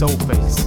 soul face.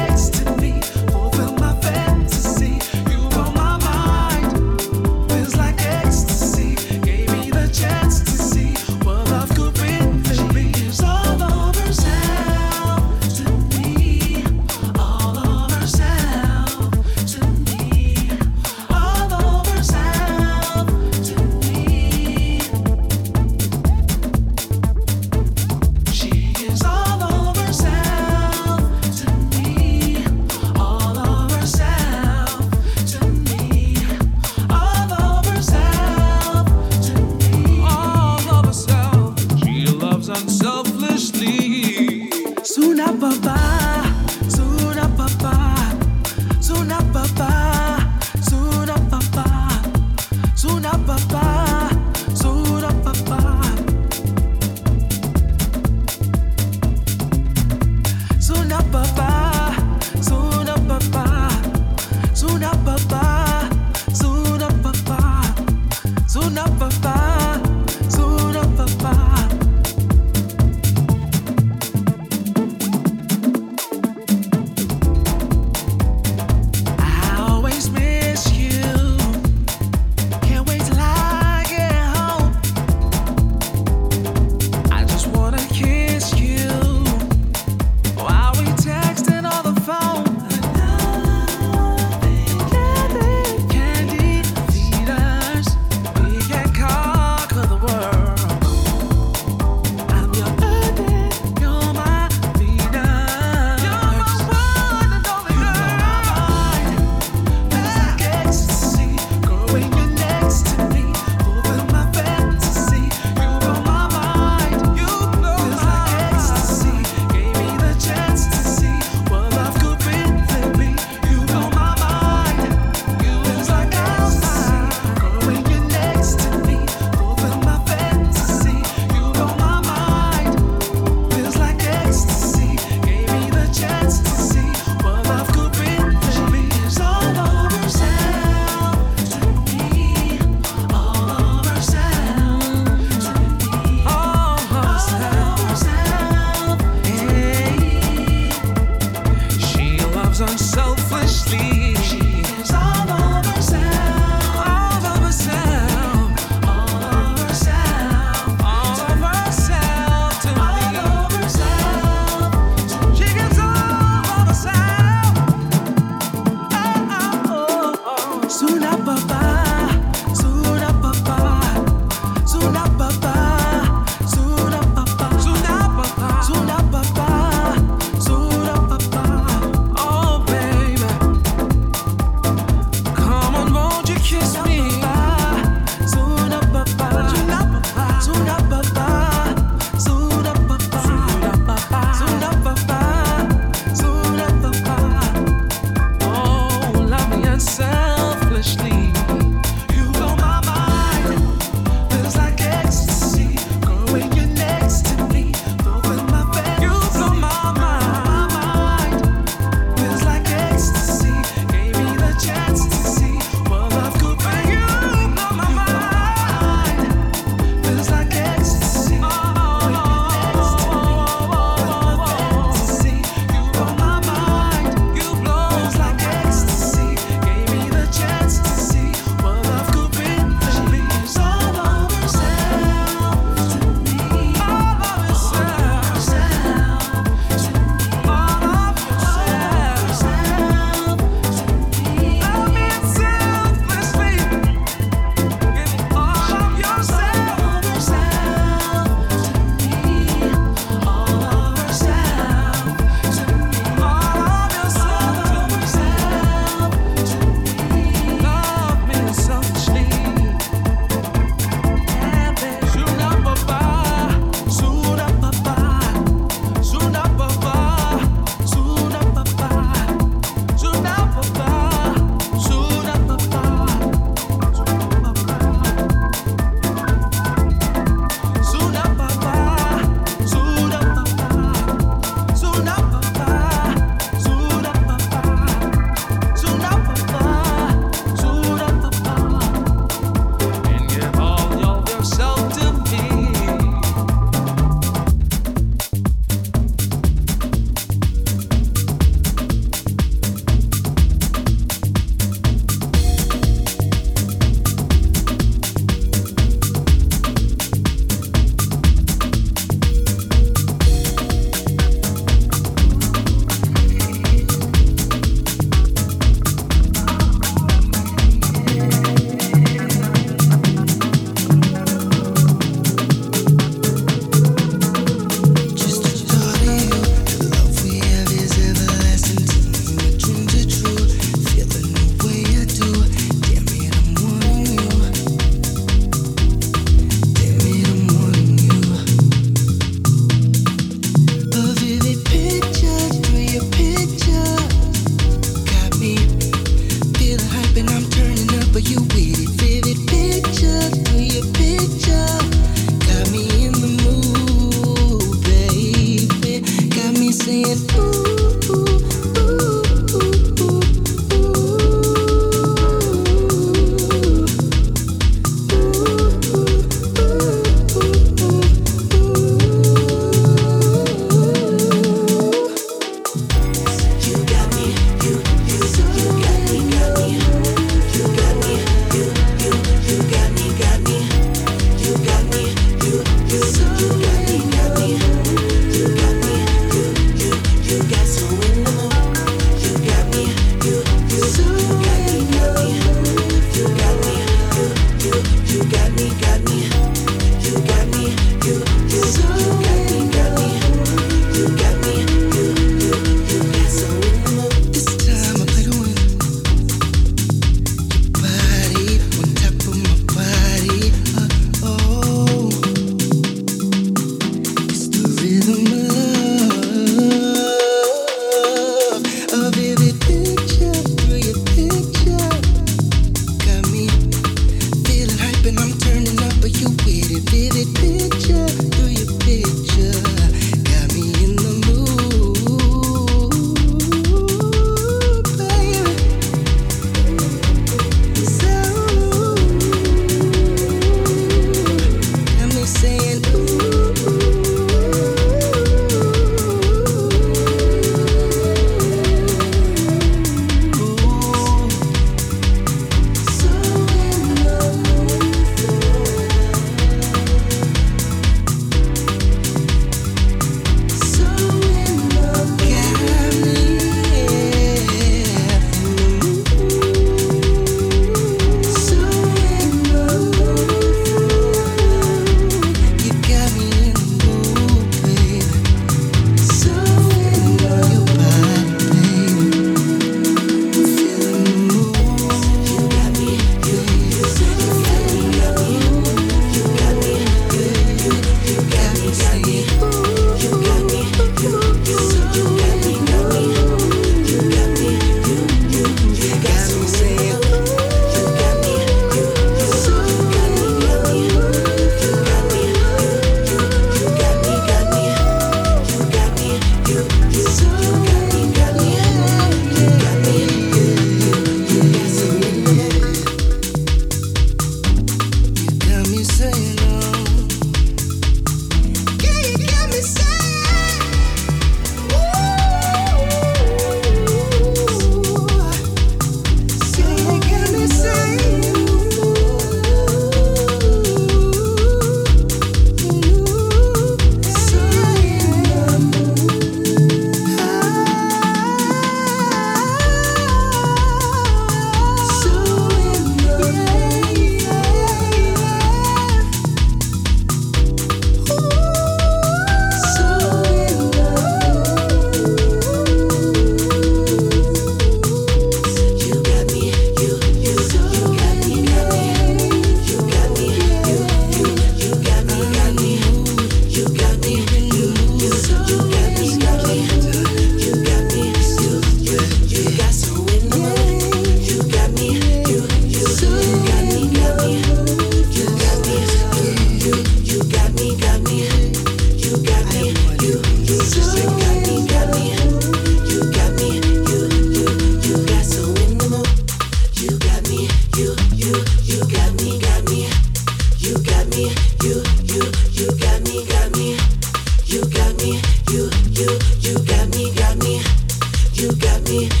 you got me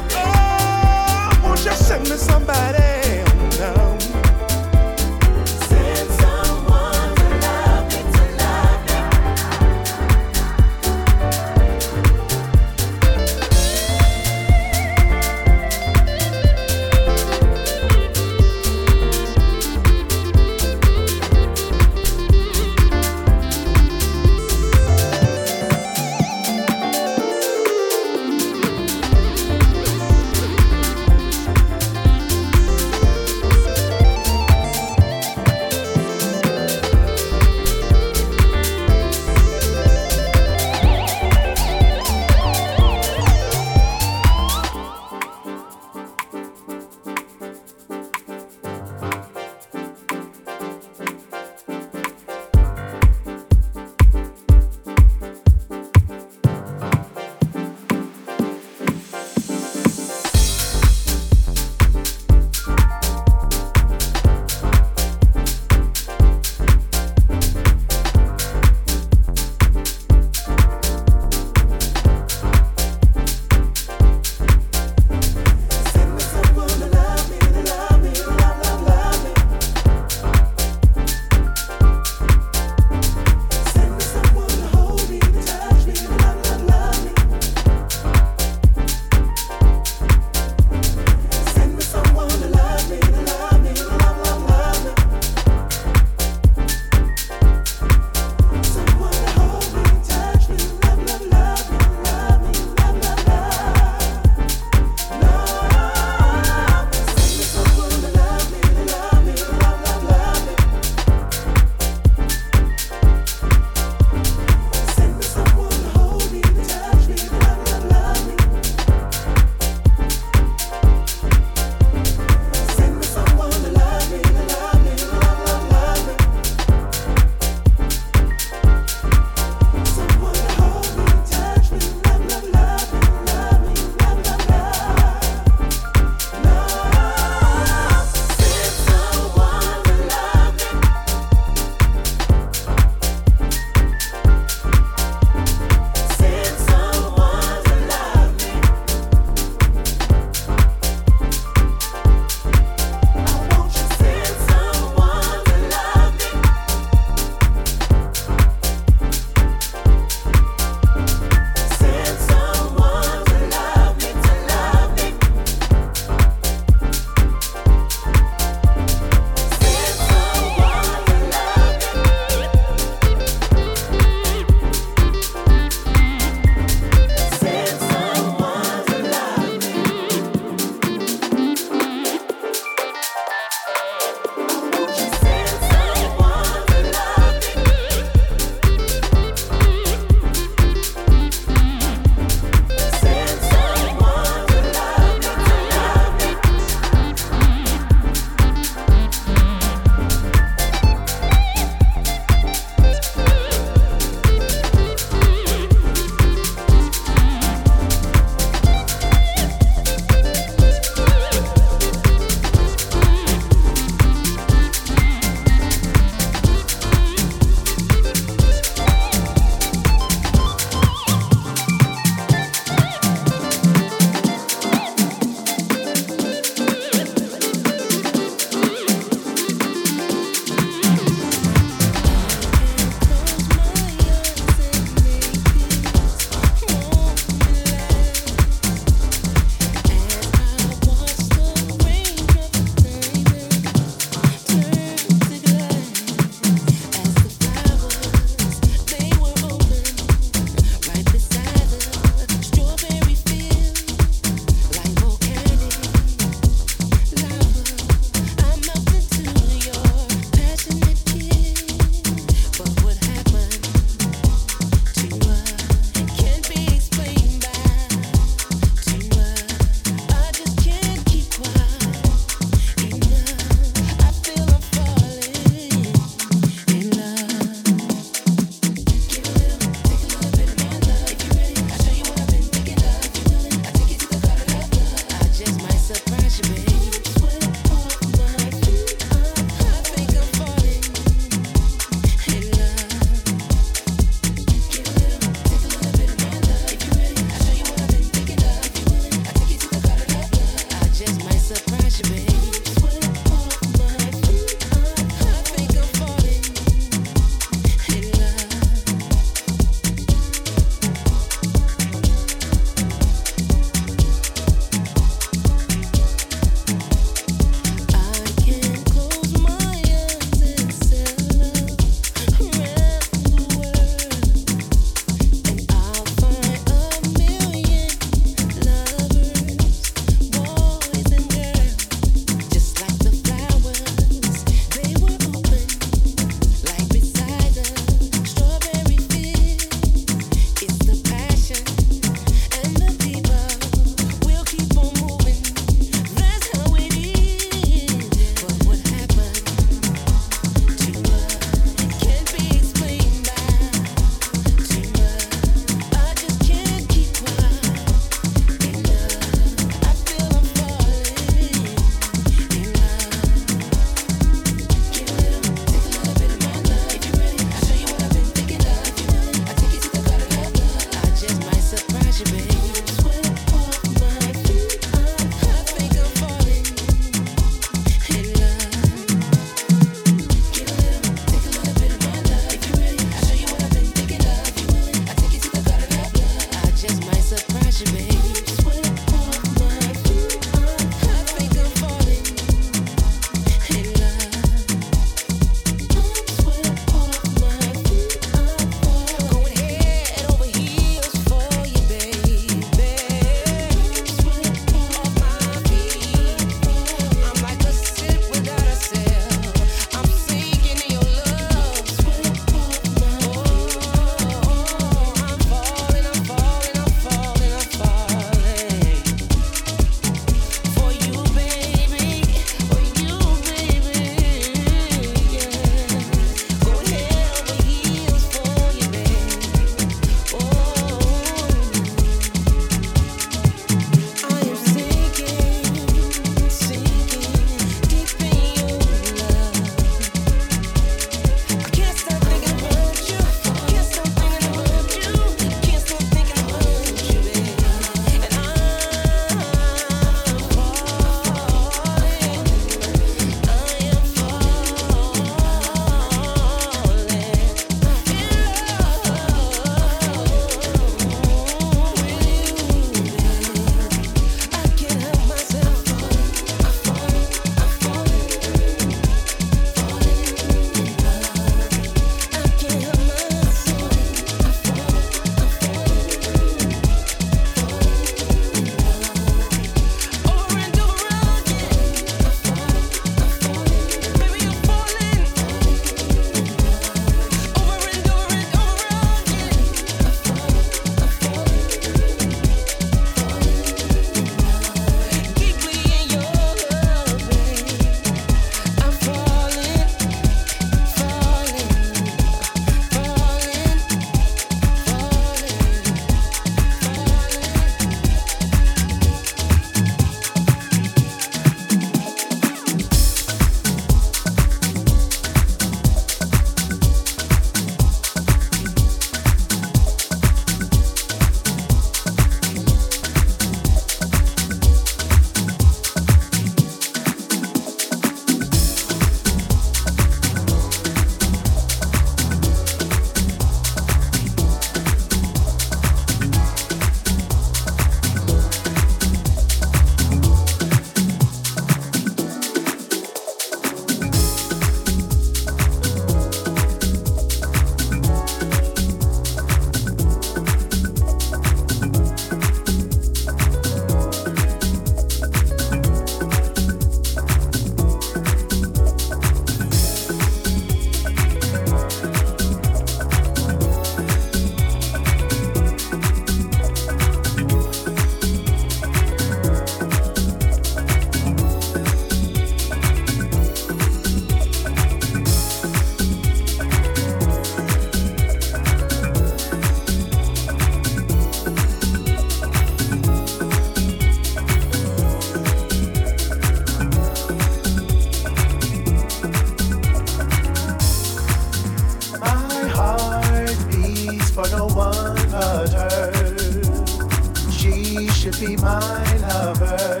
be my lover,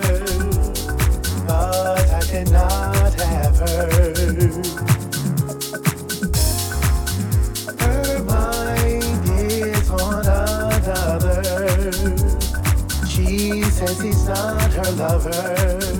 but I cannot have her. Her mind is on another. She says he's not her lover.